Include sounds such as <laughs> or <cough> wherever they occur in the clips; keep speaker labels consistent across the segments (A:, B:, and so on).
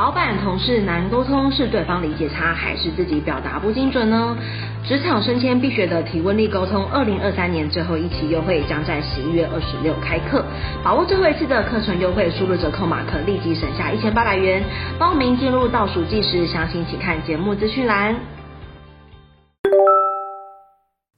A: 老板同事难沟通，是对方理解差，还是自己表达不精准呢？职场升迁必学的提问力沟通，二零二三年最后一期优惠将在十一月二十六开课，把握最后一次的课程优惠，输入折扣码可立即省下一千八百元。报名进入倒数计时，详情请看节目资讯栏。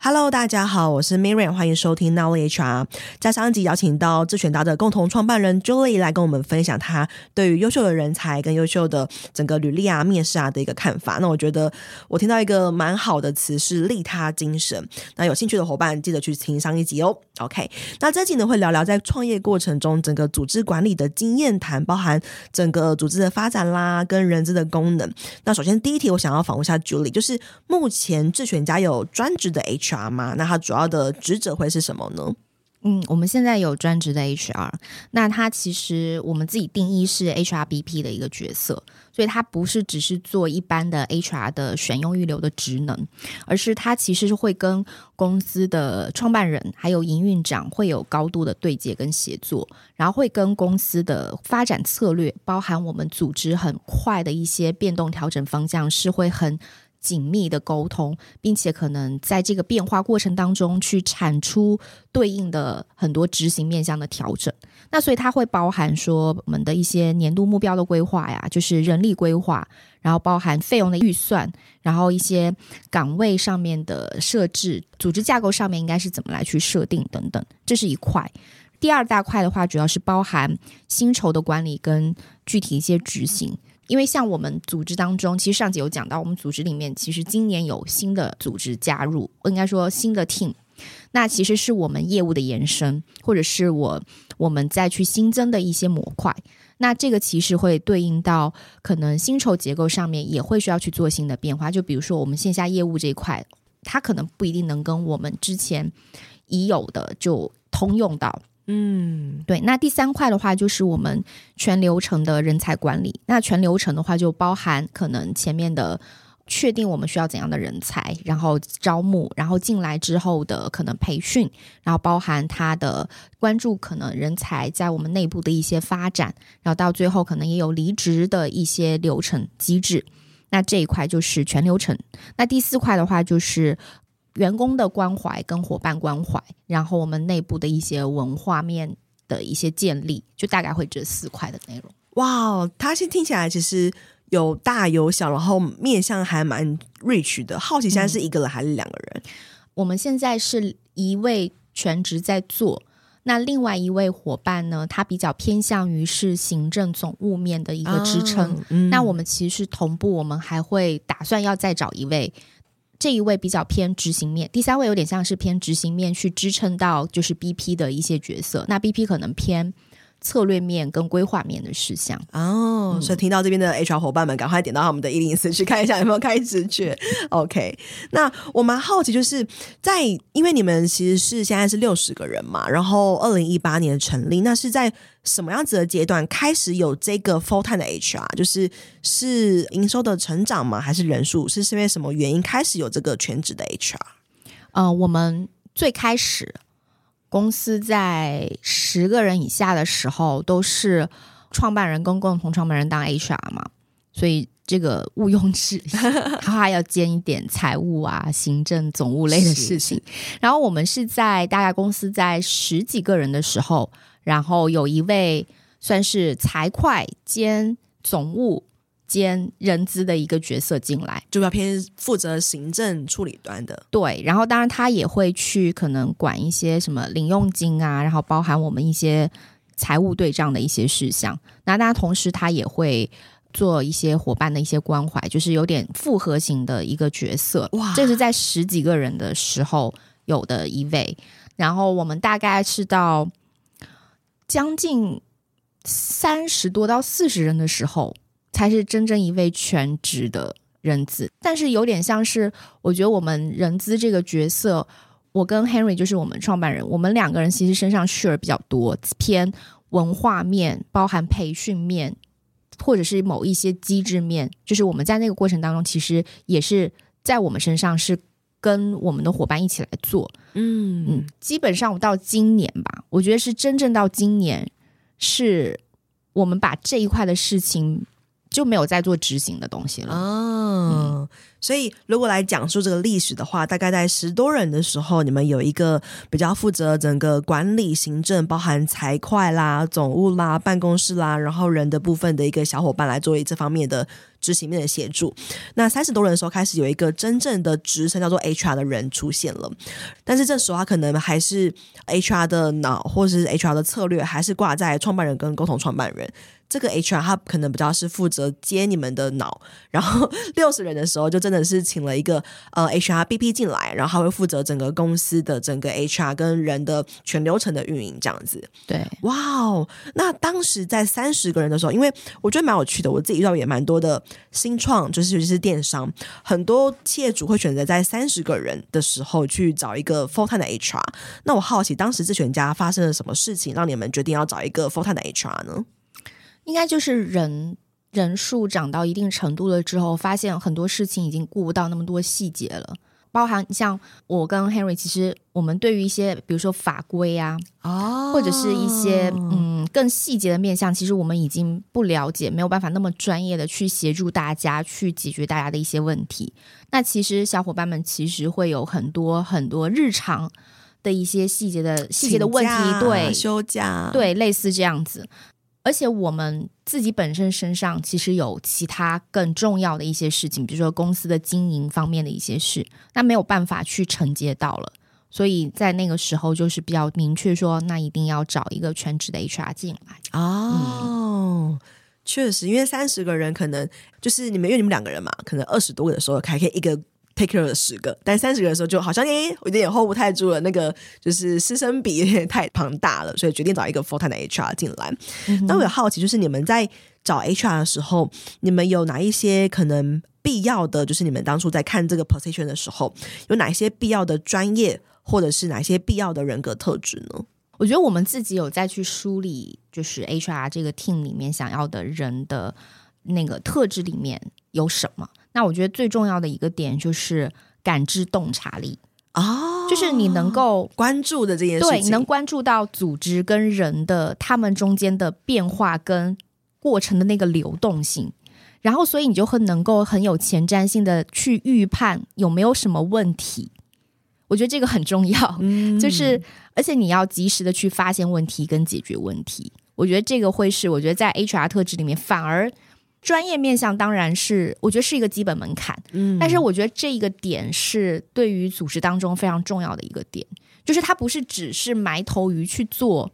B: Hello，大家好，我是 Miriam，欢迎收听 Now HR。在上一集邀请到智选达的共同创办人 Julie 来跟我们分享他对于优秀的人才跟优秀的整个履历啊、面试啊的一个看法。那我觉得我听到一个蛮好的词是利他精神。那有兴趣的伙伴记得去听上一集哦。OK，那这期呢会聊聊在创业过程中整个组织管理的经验谈，包含整个组织的发展啦，跟人资的功能。那首先第一题我想要访问一下 Julie，就是目前智选家有专职的 HR。吗？那他主要的职责会是什么呢？
C: 嗯，我们现在有专职的 HR，那他其实我们自己定义是 HRBP 的一个角色，所以他不是只是做一般的 HR 的选用预留的职能，而是他其实是会跟公司的创办人还有营运长会有高度的对接跟协作，然后会跟公司的发展策略，包含我们组织很快的一些变动调整方向，是会很。紧密的沟通，并且可能在这个变化过程当中去产出对应的很多执行面向的调整。那所以它会包含说我们的一些年度目标的规划呀，就是人力规划，然后包含费用的预算，然后一些岗位上面的设置，组织架构上面应该是怎么来去设定等等，这是一块。第二大块的话，主要是包含薪酬的管理跟具体一些执行。因为像我们组织当中，其实上集有讲到，我们组织里面其实今年有新的组织加入，应该说新的 team，那其实是我们业务的延伸，或者是我我们再去新增的一些模块。那这个其实会对应到可能薪酬结构上面也会需要去做新的变化。就比如说我们线下业务这一块，它可能不一定能跟我们之前已有的就通用到。嗯，对。那第三块的话，就是我们全流程的人才管理。那全流程的话，就包含可能前面的确定我们需要怎样的人才，然后招募，然后进来之后的可能培训，然后包含他的关注可能人才在我们内部的一些发展，然后到最后可能也有离职的一些流程机制。那这一块就是全流程。那第四块的话，就是。员工的关怀跟伙伴关怀，然后我们内部的一些文化面的一些建立，就大概会这四块的内容。
B: 哇，他现在听起来其实有大有小，然后面向还蛮 rich 的。好奇现在是一个人还是两个人？
C: 嗯，我们现在是一位全职在做，那另外一位伙伴呢，他比较偏向于是行政总务面的一个支撑。哦嗯，那我们其实同步，我们还会打算要再找一位。这一位比较偏执行面，第三位有点像是偏执行面去支撑到就是 BP 的一些角色，那 BP 可能偏策略面跟规划面的事项
B: 哦，所以听到这边的 HR 伙伴们，赶快点到他们的一零四去看一下有没有开直觉。<laughs> OK，那我蛮好奇，就是在因为你们其实是现在是六十个人嘛，然后二零一八年成立，那是在什么样子的阶段开始有这个 full time 的 HR？就是是营收的成长吗？还是人数？是是因为什么原因开始有这个全职的 HR？
C: 呃，我们最开始。公司在十个人以下的时候，都是创办人跟共同创办人当 HR 嘛，所以这个毋庸置疑，<laughs> 他还要兼一点财务啊、行政、总务类的事情。<laughs> 然后我们是在大概公司在十几个人的时候，然后有一位算是财会兼总务。兼人资的一个角色进来，
B: 就要偏负责行政处理端的。
C: 对，然后当然他也会去可能管一些什么零用金啊，然后包含我们一些财务对账的一些事项。那当然同时他也会做一些伙伴的一些关怀，就是有点复合型的一个角色。哇，这是在十几个人的时候有的一位。然后我们大概是到将近三十多到四十人的时候。才是真正一位全职的人资，但是有点像是，我觉得我们人资这个角色，我跟 Henry 就是我们创办人，我们两个人其实身上 share 比较多，偏文化面，包含培训面，或者是某一些机制面，就是我们在那个过程当中，其实也是在我们身上是跟我们的伙伴一起来做，嗯。嗯，基本上我到今年吧，我觉得是真正到今年，是我们把这一块的事情。就没有再做执行的东西了。
B: 哦，嗯、所以如果来讲述这个历史的话，大概在十多人的时候，你们有一个比较负责整个管理行政，包含财会啦、总务啦、办公室啦，然后人的部分的一个小伙伴来作为这方面的执行面的协助。那三十多人的时候，开始有一个真正的职称叫做 HR 的人出现了，但是这时候他可能还是 HR 的脑，或者是 HR 的策略，还是挂在创办人跟共同创办人。这个 HR 他可能比较是负责接你们的脑，然后 <laughs> 六十人的时候就真的是请了一个呃 HR BP 进来，然后他会负责整个公司的整个 HR 跟人的全流程的运营这样子。
C: 对，
B: 哇哦！那当时在三十个人的时候，因为我觉得蛮有趣的，我自己遇到也蛮多的新创，就是尤其是电商，很多企业主会选择在三十个人的时候去找一个 full time 的 HR。那我好奇，当时智权家发生了什么事情，让你们决定要找一个 full time 的 HR 呢？
C: 应该就是人人数涨到一定程度了之后，发现很多事情已经顾不到那么多细节了。包含像我跟 Henry，其实我们对于一些比如说法规啊，
B: 哦，
C: 或者是一些嗯更细节的面向，其实我们已经不了解，没有办法那么专业的去协助大家去解决大家的一些问题。那其实小伙伴们其实会有很多很多日常的一些细节的细节的问题，对，
B: 休假，
C: 对，类似这样子。而且我们自己本身身上其实有其他更重要的一些事情，比如说公司的经营方面的一些事，那没有办法去承接到了，所以在那个时候就是比较明确说，那一定要找一个全职的 HR 进来。
B: 哦，嗯、确实，因为三十个人可能就是你们，因为你们两个人嘛，可能二十多个的时候还可以一个。Take care 了十个，但三十个的时候就好像诶，我有点 hold 不太住了。那个就是师生比 <laughs> 有点太庞大了，所以决定找一个 full time 的 HR 进来。那、嗯、我有好奇，就是你们在找 HR 的时候，你们有哪一些可能必要的？就是你们当初在看这个 position 的时候，有哪一些必要的专业，或者是哪些必要的人格特质呢？
C: 我觉得我们自己有在去梳理，就是 HR 这个 team 里面想要的人的那个特质里面有什么。那我觉得最重要的一个点就是感知洞察力
B: 啊，
C: 就是你能够
B: 关注的这件事情，
C: 对，你能关注到组织跟人的他们中间的变化跟过程的那个流动性，然后所以你就会能够很有前瞻性的去预判有没有什么问题。我觉得这个很重要，嗯，就是而且你要及时的去发现问题跟解决问题。我觉得这个会是我觉得在 HR 特质里面反而。专业面向当然是，我觉得是一个基本门槛。嗯，但是我觉得这一个点是对于组织当中非常重要的一个点，就是它不是只是埋头于去做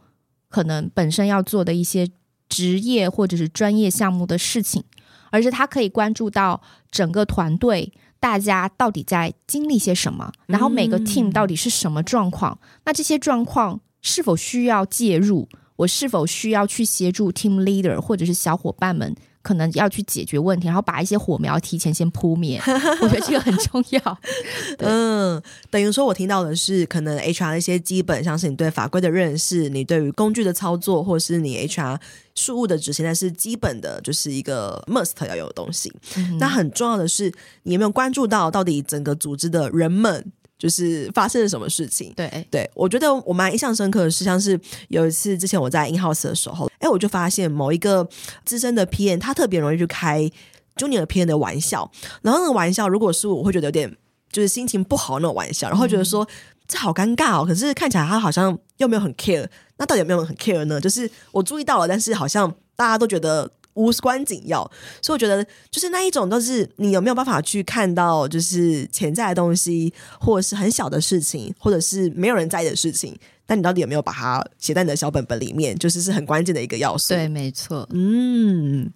C: 可能本身要做的一些职业或者是专业项目的事情，而是它可以关注到整个团队大家到底在经历些什么，然后每个 team 到底是什么状况，嗯，那这些状况是否需要介入，我是否需要去协助 team leader 或者是小伙伴们。可能要去解决问题，然后把一些火苗提前先扑灭，<laughs> 我觉得这个很重要。<laughs>
B: 嗯，等于说我听到的是，可能 HR 的一些基本，像是你对法规的认识，你对于工具的操作，或者是你 HR 事务的执行，那是基本的，就是一个 must 要有的东西。嗯、那很重要的是，你有没有关注到到底整个组织的人们？就是发生了什么事情？
C: 对
B: 对，我觉得我蛮印象深刻的是，像是有一次之前我在 in house 的时候，哎，我就发现某一个资深的 PM，他特别容易去开 junior PM 的玩笑，然后那个玩笑，如果是我，会觉得有点就是心情不好那种玩笑，然后觉得说、嗯、这好尴尬哦，可是看起来他好像又没有很 care，那到底有没有很 care 呢？就是我注意到了，但是好像大家都觉得。无关紧要，所以我觉得就是那一种，都是你有没有办法去看到，就是潜在的东西，或者是很小的事情，或者是没有人在意的事情，但你到底有没有把它写在你的小本本里面，就是是很关键的一个要素。
C: 对，没错。
B: 嗯，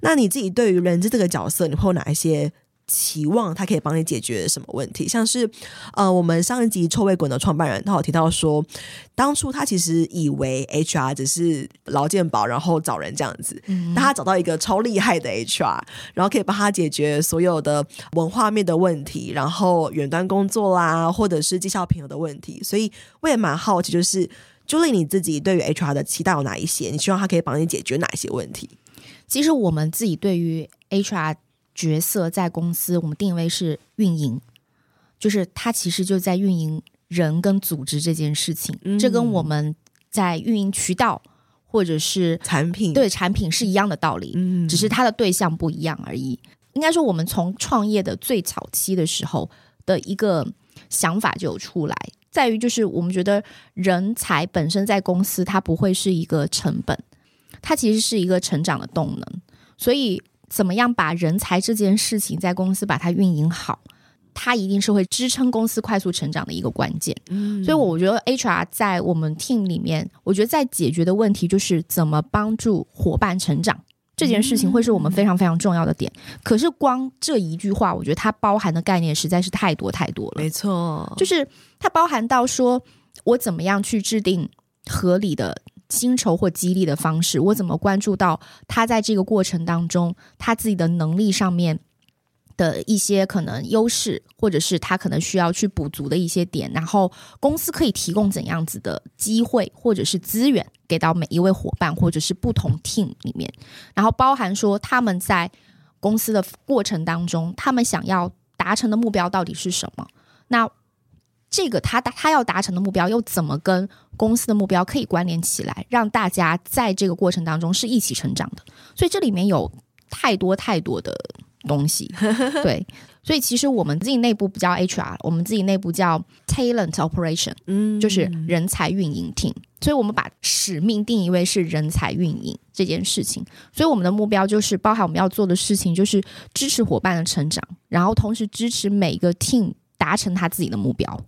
B: 那你自己对于人质这个角色，你会有哪一些？期望他可以帮你解决什么问题？像是，呃，我们上一集臭味滚的创办人，他有提到说，当初他其实以为 HR 只是劳健保，然后找人这样子，嗯、但他找到一个超厉害的 HR，然后可以帮他解决所有的文化面的问题，然后远端工作啦，或者是绩效评核的问题。所以我也蛮好奇，就是 Julie 你自己对于 HR 的期待有哪一些？你希望他可以帮你解决哪一些问题？
C: 其实我们自己对于 HR。角色在公司，我们定位是运营，就是他其实就在运营人跟组织这件事情。嗯、这跟我们在运营渠道，或者是
B: 产品，
C: 对产品是一样的道理，嗯，只是它的对象不一样而已。应该说，我们从创业的最早期的时候的一个想法就有出来，在于就是我们觉得人才本身在公司它不会是一个成本，它其实是一个成长的动能。所以，怎么样把人才这件事情在公司把它运营好？它一定是会支撑公司快速成长的一个关键。嗯，所以我觉得 HR 在我们 team 里面，我觉得在解决的问题就是怎么帮助伙伴成长这件事情，会是我们非常非常重要的点。可是光这一句话，我觉得它包含的概念实在是太多太多了。
B: 没错，
C: 就是它包含到说我怎么样去制定合理的薪酬或激励的方式，我怎么关注到他在这个过程当中他自己的能力上面。的一些可能优势，或者是他可能需要去补足的一些点，然后公司可以提供怎样子的机会或者是资源给到每一位伙伴，或者是不同 team 里面，然后包含说他们在公司的过程当中，他们想要达成的目标到底是什么？那这个他他要达成的目标又怎么跟公司的目标可以关联起来，让大家在这个过程当中是一起成长的？所以这里面有太多太多的。东西 <laughs> 对，所以其实我们自己内部不叫 HR，我们自己内部叫 Talent Operation，嗯，就是人才运营 team。所以我们把使命定义为是人才运营这件事情。所以我们的目标就是包含我们要做的事情，就是支持伙伴的成长，然后同时支持每个 team 达成他自己的目标。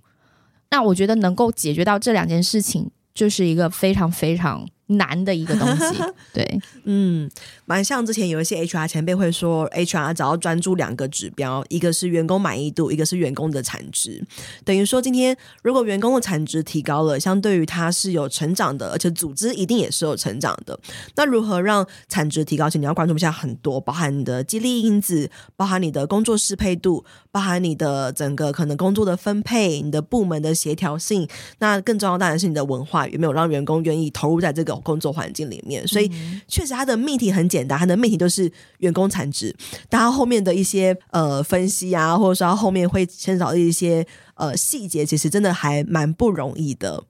C: 那我觉得能够解决到这两件事情，就是一个非常非常。难的一个东西，<laughs> 对，
B: 嗯，蛮像之前有一些 HR 前辈会说，HR 只要专注两个指标，一个是员工满意度，一个是员工的产值。等于说，今天如果员工的产值提高了，相对于他是有成长的，而且组织一定也是有成长的。那如何让产值提高？其实你要关注一下很多，包含你的激励因子，包含你的工作适配度，包含你的整个可能工作的分配，你的部门的协调性。那更重要当然是你的文化有没有让员工愿意投入在这个。工作环境里面，所以确实它的命题很简单，它的命题就是员工产值，但它后面的一些呃分析啊，或者说它后面会牵扯到一些呃细节，其实真的还蛮不容易的。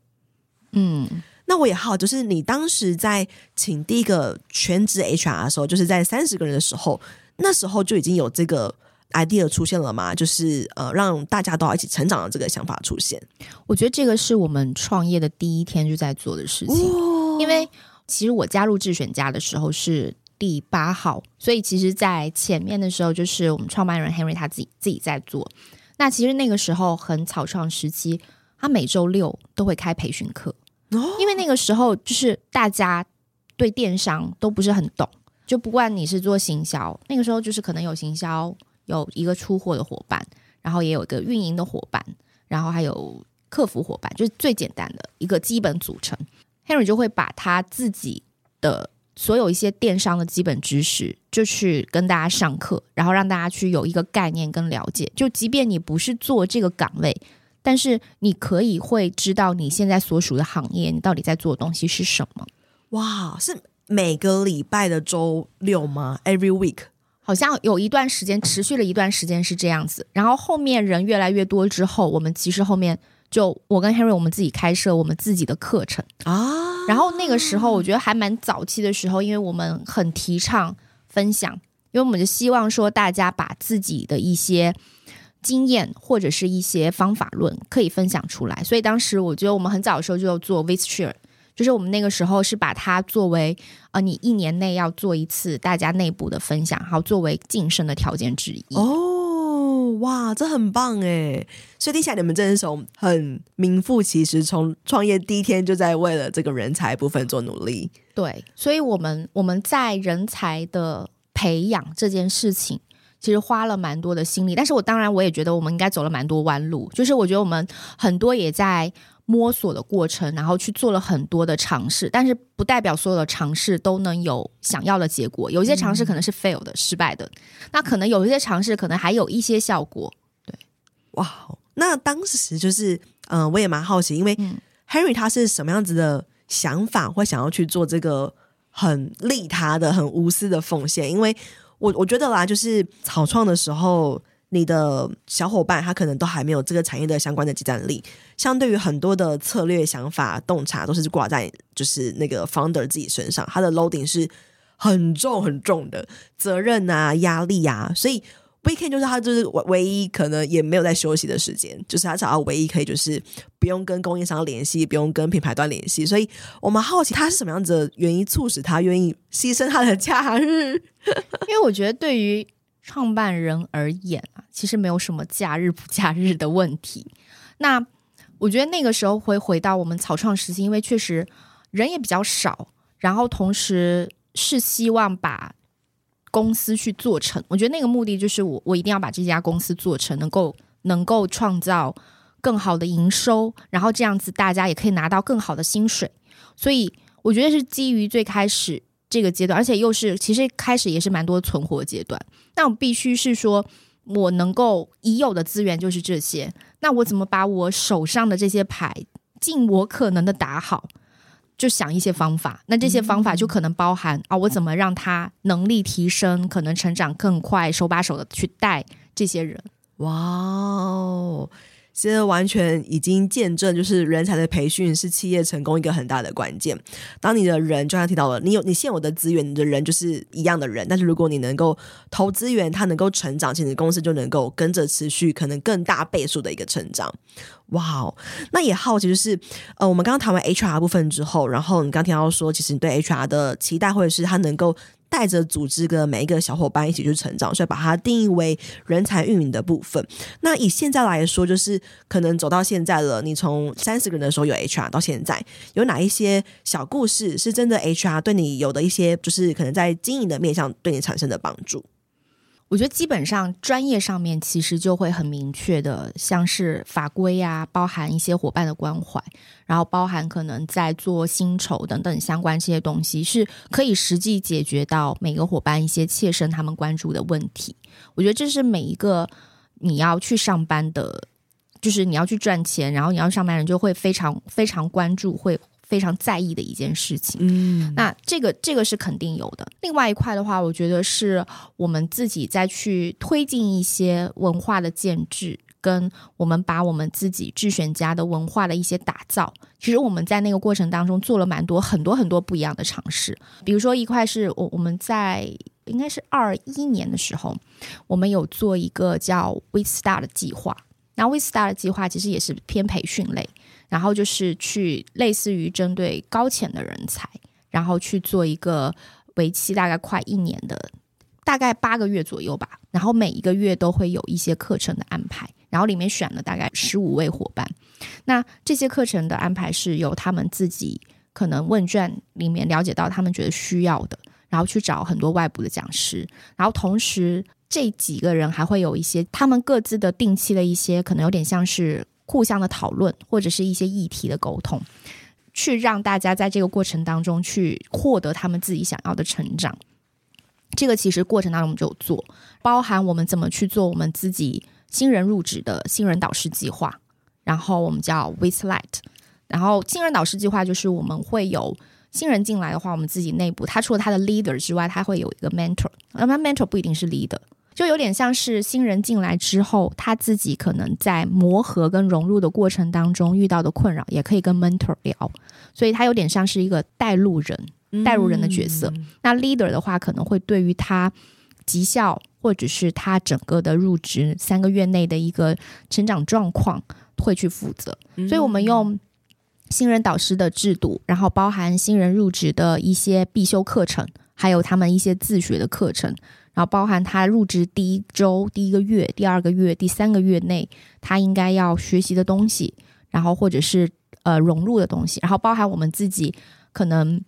B: 嗯，那我也好，就是你当时在请第一个全职 HR 的时候，就是在三十个人的时候，那时候就已经有这个 idea 出现了吗？就是呃，让大家都要一起成长的这个想法出现。
C: 我觉得这个是我们创业的第一天就在做的事情。哦因为其实我加入智选家的时候是第八号，所以其实，在前面的时候就是我们创办人 Henry 他自己自己在做。那其实那个时候很草创时期，他每周六都会开培训课，因为那个时候就是大家对电商都不是很懂，就不管你是做行销，那个时候就是可能有行销，有一个出货的伙伴，然后也有一个运营的伙伴，然后还有客服伙伴，就是最简单的一个基本组成。Henry 就会把他自己的所有一些电商的基本知识，就去跟大家上课，然后让大家去有一个概念跟了解。就即便你不是做这个岗位，但是你可以会知道你现在所属的行业，你到底在做的东西是什么。
B: 哇，是每个礼拜的周六吗？Every week？
C: 好像有一段时间持续了一段时间是这样子。然后后面人越来越多之后，我们其实后面。就我跟 Henry，我们自己开设我们自己的课程啊。然后那个时候，我觉得还蛮早期的时候，因为我们很提倡分享，因为我们就希望说大家把自己的一些经验或者是一些方法论可以分享出来。所以当时我觉得我们很早的时候就要做 VShare，就是我们那个时候是把它作为呃你一年内要做一次大家内部的分享，然后作为晋升的条件之一。
B: 哦。哇，这很棒哎！所以听起来你们真的是很名副其实，从创业第一天就在为了这个人才部分做努力。
C: 对，所以我们我们在人才的培养这件事情，其实花了蛮多的心力。但是我当然我也觉得我们应该走了蛮多弯路，就是我觉得我们很多也在。摸索的过程，然后去做了很多的尝试，但是不代表所有的尝试都能有想要的结果。有一些尝试可能是 fail 的、嗯、失败的，那可能有一些尝试可能还有一些效果。对，
B: 哇，那当时就是，嗯、呃，我也蛮好奇，因为 Henry 他是什么样子的想法，会想要去做这个很利他的、很无私的奉献？因为我我觉得啦，就是草创的时候。你的小伙伴他可能都还没有这个产业的相关的即战力，相对于很多的策略想法洞察都是挂在就是那个 founder 自己身上，他的 loading 是很重很重的责任啊压力啊，所以 weekend 就是他就是唯唯一可能也没有在休息的时间，就是他找到唯一可以就是不用跟供应商联系，不用跟品牌端联系，所以我们好奇他是什么样子的原因促使他愿意牺牲他的假日，<laughs>
C: 因为我觉得对于。创办人而言，其实没有什么假日不假日的问题。那我觉得那个时候会回到我们草创时期，因为确实人也比较少，然后同时是希望把公司去做成。我觉得那个目的就是我我一定要把这家公司做成，能够能够创造更好的营收，然后这样子大家也可以拿到更好的薪水。所以我觉得是基于最开始。这个阶段，而且又是其实开始也是蛮多存活阶段。那我必须是说，我能够已有的资源就是这些。那我怎么把我手上的这些牌尽我可能的打好？就想一些方法。那这些方法就可能包含啊，我怎么让他能力提升，可能成长更快，手把手的去带这些人。
B: 哇哦！其实完全已经见证，就是人才的培训是企业成功一个很大的关键。当你的人，就像提到了，你有你现有的资源，你的人就是一样的人，但是如果你能够投资源，他能够成长，其实公司就能够跟着持续可能更大倍数的一个成长。哇哦，那也好奇就是，呃，我们刚刚谈完 HR 部分之后，然后你刚听到说，其实你对 HR 的期待，或者是他能够。带着组织的每一个小伙伴一起去成长，所以把它定义为人才运营的部分。那以现在来说，就是可能走到现在了，你从三十个人的时候有 HR 到现在，有哪一些小故事是真的 HR 对你有的一些，就是可能在经营的面向对你产生的帮助？
C: 我觉得基本上专业上面其实就会很明确的，像是法规啊，包含一些伙伴的关怀，然后包含可能在做薪酬等等相关这些东西，是可以实际解决到每个伙伴一些切身他们关注的问题。我觉得这是每一个你要去上班的，就是你要去赚钱，然后你要上班人就会非常非常关注会。非常在意的一件事情，嗯，那这个这个是肯定有的。另外一块的话，我觉得是我们自己再去推进一些文化的建制，跟我们把我们自己智选家的文化的一些打造。其实我们在那个过程当中做了蛮多很多很多不一样的尝试。比如说一块是我我们在应该是二一年的时候，我们有做一个叫 We Start 的计划。然后 We Start 的计划其实也是偏培训类。然后就是去类似于针对高潜的人才，然后去做一个为期大概快一年的，大概八个月左右吧。然后每一个月都会有一些课程的安排，然后里面选了大概十五位伙伴。那这些课程的安排是由他们自己可能问卷里面了解到他们觉得需要的，然后去找很多外部的讲师，然后同时这几个人还会有一些他们各自的定期的一些可能有点像是。互相的讨论或者是一些议题的沟通，去让大家在这个过程当中去获得他们自己想要的成长。这个其实过程当中我们就有做，包含我们怎么去做我们自己新人入职的新人导师计划，然后我们叫 With Light，然后新人导师计划就是我们会有新人进来的话，我们自己内部他除了他的 leader 之外，他会有一个 mentor，那么 mentor 不一定是 leader。就有点像是新人进来之后，他自己可能在磨合跟融入的过程当中遇到的困扰，也可以跟 mentor 聊，所以他有点像是一个带路人、带路人的角色。嗯、那 leader 的话，可能会对于他绩效或者是他整个的入职三个月内的一个成长状况会去负责。所以我们用新人导师的制度，然后包含新人入职的一些必修课程，还有他们一些自学的课程。然后包含他入职第一周、第一个月、第二个月、第三个月内，他应该要学习的东西，然后或者是呃融入的东西，然后包含我们自己可能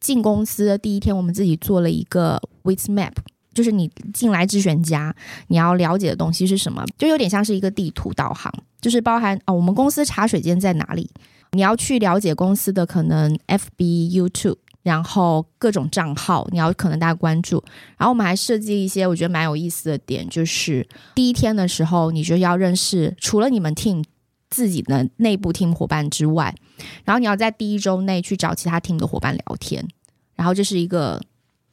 C: 进公司的第一天，我们自己做了一个 With Map，就是你进来智选家，你要了解的东西是什么，就有点像是一个地图导航，就是包含哦，我们公司茶水间在哪里，你要去了解公司的可能 FBU two。然后各种账号，你要可能大家关注。然后我们还设计一些我觉得蛮有意思的点，就是第一天的时候，你就要认识除了你们 team 自己的内部 team 伙伴之外，然后你要在第一周内去找其他 team 的伙伴聊天。然后这是一个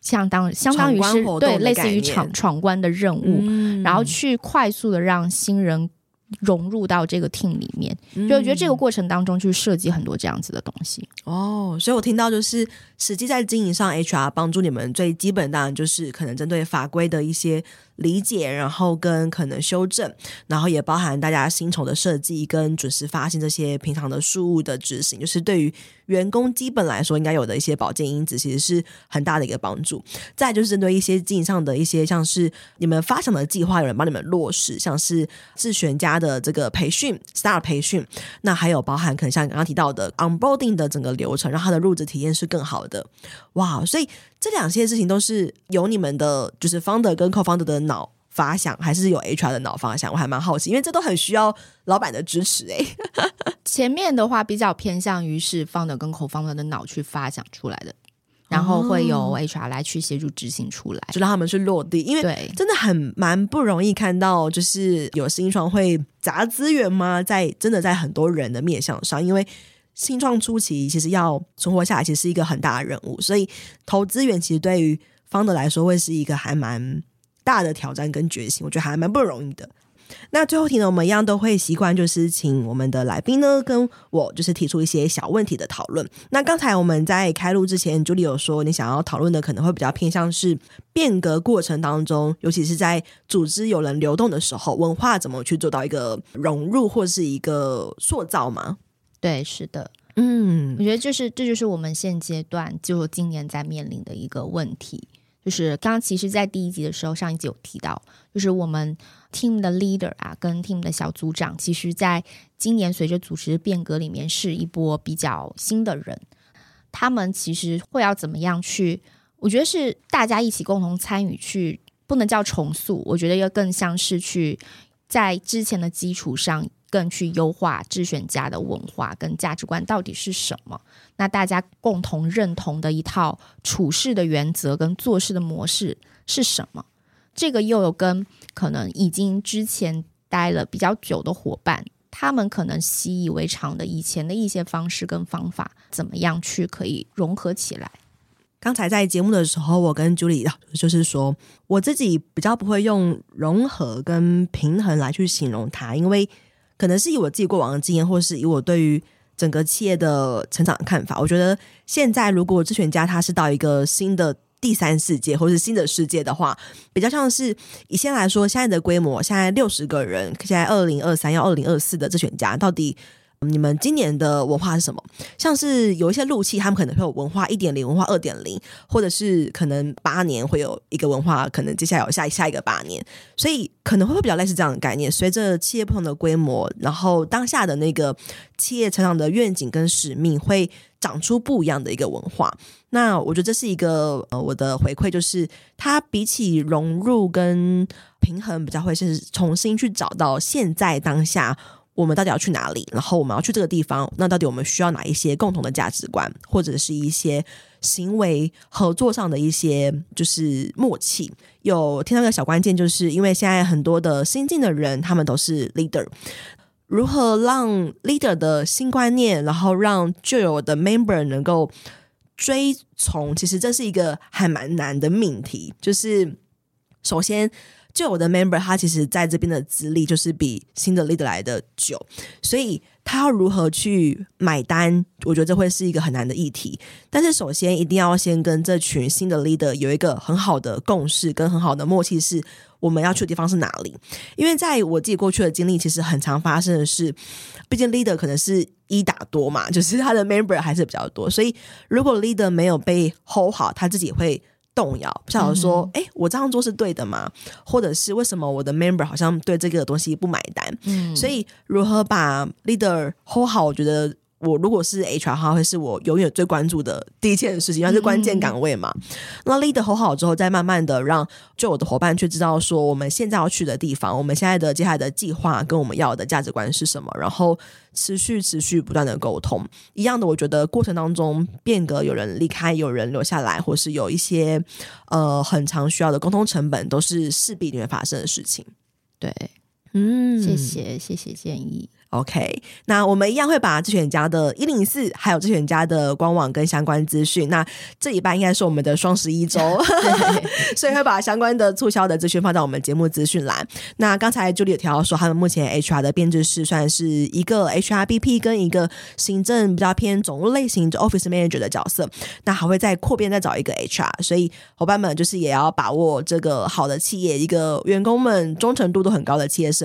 C: 相当 <laughs> 相当于是对类似于闯闯关的任务，嗯、然后去快速的让新人。融入到这个 team 里面，就我觉得这个过程当中去设计很多这样子的东西。
B: 哦，所以我听到就是实际在经营上，HR 帮助你们最基本当然就是可能针对法规的一些。理解，然后跟可能修正，然后也包含大家薪酬的设计跟准时发薪这些平常的事务的执行，就是对于员工基本来说应该有的一些保健因子，其实是很大的一个帮助。再就是针对一些经营上的一些，像是你们发想的计划，有人帮你们落实，像是智选家的这个培训，Star 培训，那还有包含可能像刚刚提到的 Onboarding 的整个流程，让他的入职体验是更好的。哇，所以。这两件事情都是由你们的，就是 founder 跟 co-founder 的脑发想，还是有 HR 的脑发想？我还蛮好奇，因为这都很需要老板的支持哎。<laughs>
C: 前面的话比较偏向于是 founder 跟 co-founder 的脑去发想出来的，然后会由 HR 来去协助执行出来，
B: 就让他们去落地。因为真的很蛮不容易看到，就是有新创会砸资源吗？在真的在很多人的面向上，因为。新创初期其实要存活下来，其实是一个很大的任务，所以投资源其实对于 founder 来说会是一个还蛮大的挑战跟决心，我觉得还蛮不容易的。那最后题呢，我们一样都会习惯就是请我们的来宾呢跟我就是提出一些小问题的讨论。那刚才我们在开录之前，Julie 有说你想要讨论的可能会比较偏向是变革过程当中，尤其是在组织有人流动的时候，文化怎么去做到一个融入或是一个塑造吗？
C: 对，是的，嗯，我觉得就是这就是我们现阶段就今年在面临的一个问题，就是刚刚其实，在第一集的时候，上一集有提到，就是我们 team 的 leader 啊，跟 team 的小组长，其实在今年随着组织变革里面，是一波比较新的人，他们其实会要怎么样去？我觉得是大家一起共同参与去，不能叫重塑，我觉得要更像是去在之前的基础上。更去优化智选家的文化跟价值观到底是什么？那大家共同认同的一套处事的原则跟做事的模式是什么？这个又有跟可能已经之前待了比较久的伙伴，他们可能习以为常的以前的一些方式跟方法，怎么样去可以融合起来？
B: 刚才在节目的时候，我跟 Julie 就是说，我自己比较不会用融合跟平衡来去形容它，因为。可能是以我自己过往的经验，或是以我对于整个企业的成长的看法，我觉得现在如果智选家他是到一个新的第三世界，或是新的世界的话，比较像是以现在来说，现在的规模，现在六十个人，现在二零二三要二零二四的智选家到底。你们今年的文化是什么？像是有一些陆企，他们可能会有文化一点零、文化二点零，或者是可能八年会有一个文化，可能接下来有下下一个八年，所以可能会比较类似这样的概念。随着企业不同的规模，然后当下的那个企业成长的愿景跟使命，会长出不一样的一个文化。那我觉得这是一个呃，我的回馈就是，它比起融入跟平衡，比较会是重新去找到现在当下。我们到底要去哪里？然后我们要去这个地方，那到底我们需要哪一些共同的价值观，或者是一些行为合作上的一些就是默契？有听到一个小关键，就是因为现在很多的新进的人，他们都是 leader，如何让 leader 的新观念，然后让旧有的 member 能够追从？其实这是一个还蛮难的命题。就是首先。就我的 member，他其实在这边的资历就是比新的 leader 来的久，所以他要如何去买单，我觉得这会是一个很难的议题。但是首先一定要先跟这群新的 leader 有一个很好的共识跟很好的默契，是我们要去的地方是哪里？因为在我自己过去的经历，其实很常发生的是，毕竟 leader 可能是一打多嘛，<laughs> 就是他的 member 还是比较多，所以如果 leader 没有被 hold 好，他自己会。动摇，不晓得说，哎、嗯，我这样做是对的吗？或者是为什么我的 member 好像对这个东西不买单？嗯，所以如何把 leader hold 好，我觉得。我如果是 HR 的话，会是我永远最关注的第一件事情，因为是关键岗位嘛。嗯、那 leader 好好之后，再慢慢的让就我的伙伴去知道说，我们现在要去的地方，我们现在的接下来的计划跟我们要的价值观是什么，然后持续持续不断的沟通。一样的，我觉得过程当中变革，有人离开，有人留下来，或是有一些呃很长需要的沟通成本，都是势必里面发生的事情。
C: 对。嗯，谢谢谢谢建议。
D: OK，那我们一样会把智选家的一零四，还有智选家的官网跟相关资讯。那这一半应该是我们的双十一周，<laughs> 所以会把相关的促销的资讯放在我们节目资讯栏。那刚才 Julie 有提到说，他们目前 HR 的编制是算是一个 HRBP 跟一个行政比较偏总务类型的 Office Manager 的角色，那还会再扩编再找一个 HR。所以伙伴们就是也要把握这个好的企业，一个员工们忠诚度都很高的企业是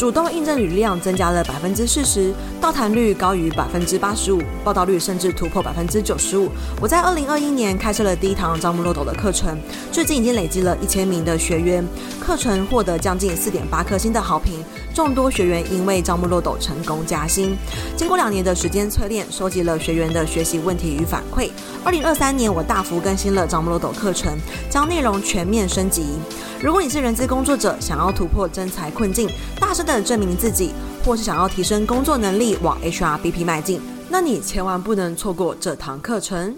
D: 主动应征履历量增加了百分之四十，到谈率高于百分之八十五，报道率甚至突破百分之九十五。我在二零二一年开设了第一堂招募漏斗的课程，最近已经累积了一千名的学员，课程获得将近四点八颗星的好评，众多学员因为招募漏斗成功加薪。经过两年的时间淬炼，收集了学员的学习问题与反馈。二零二三年，我大幅更新了招募漏斗课程，将内容全面升级。如果你是人资工作者，想要突破真才困境，大声的证明自己，或是想要提升工作能力，往 HRBP 迈进，那你千万不能错过这堂课程。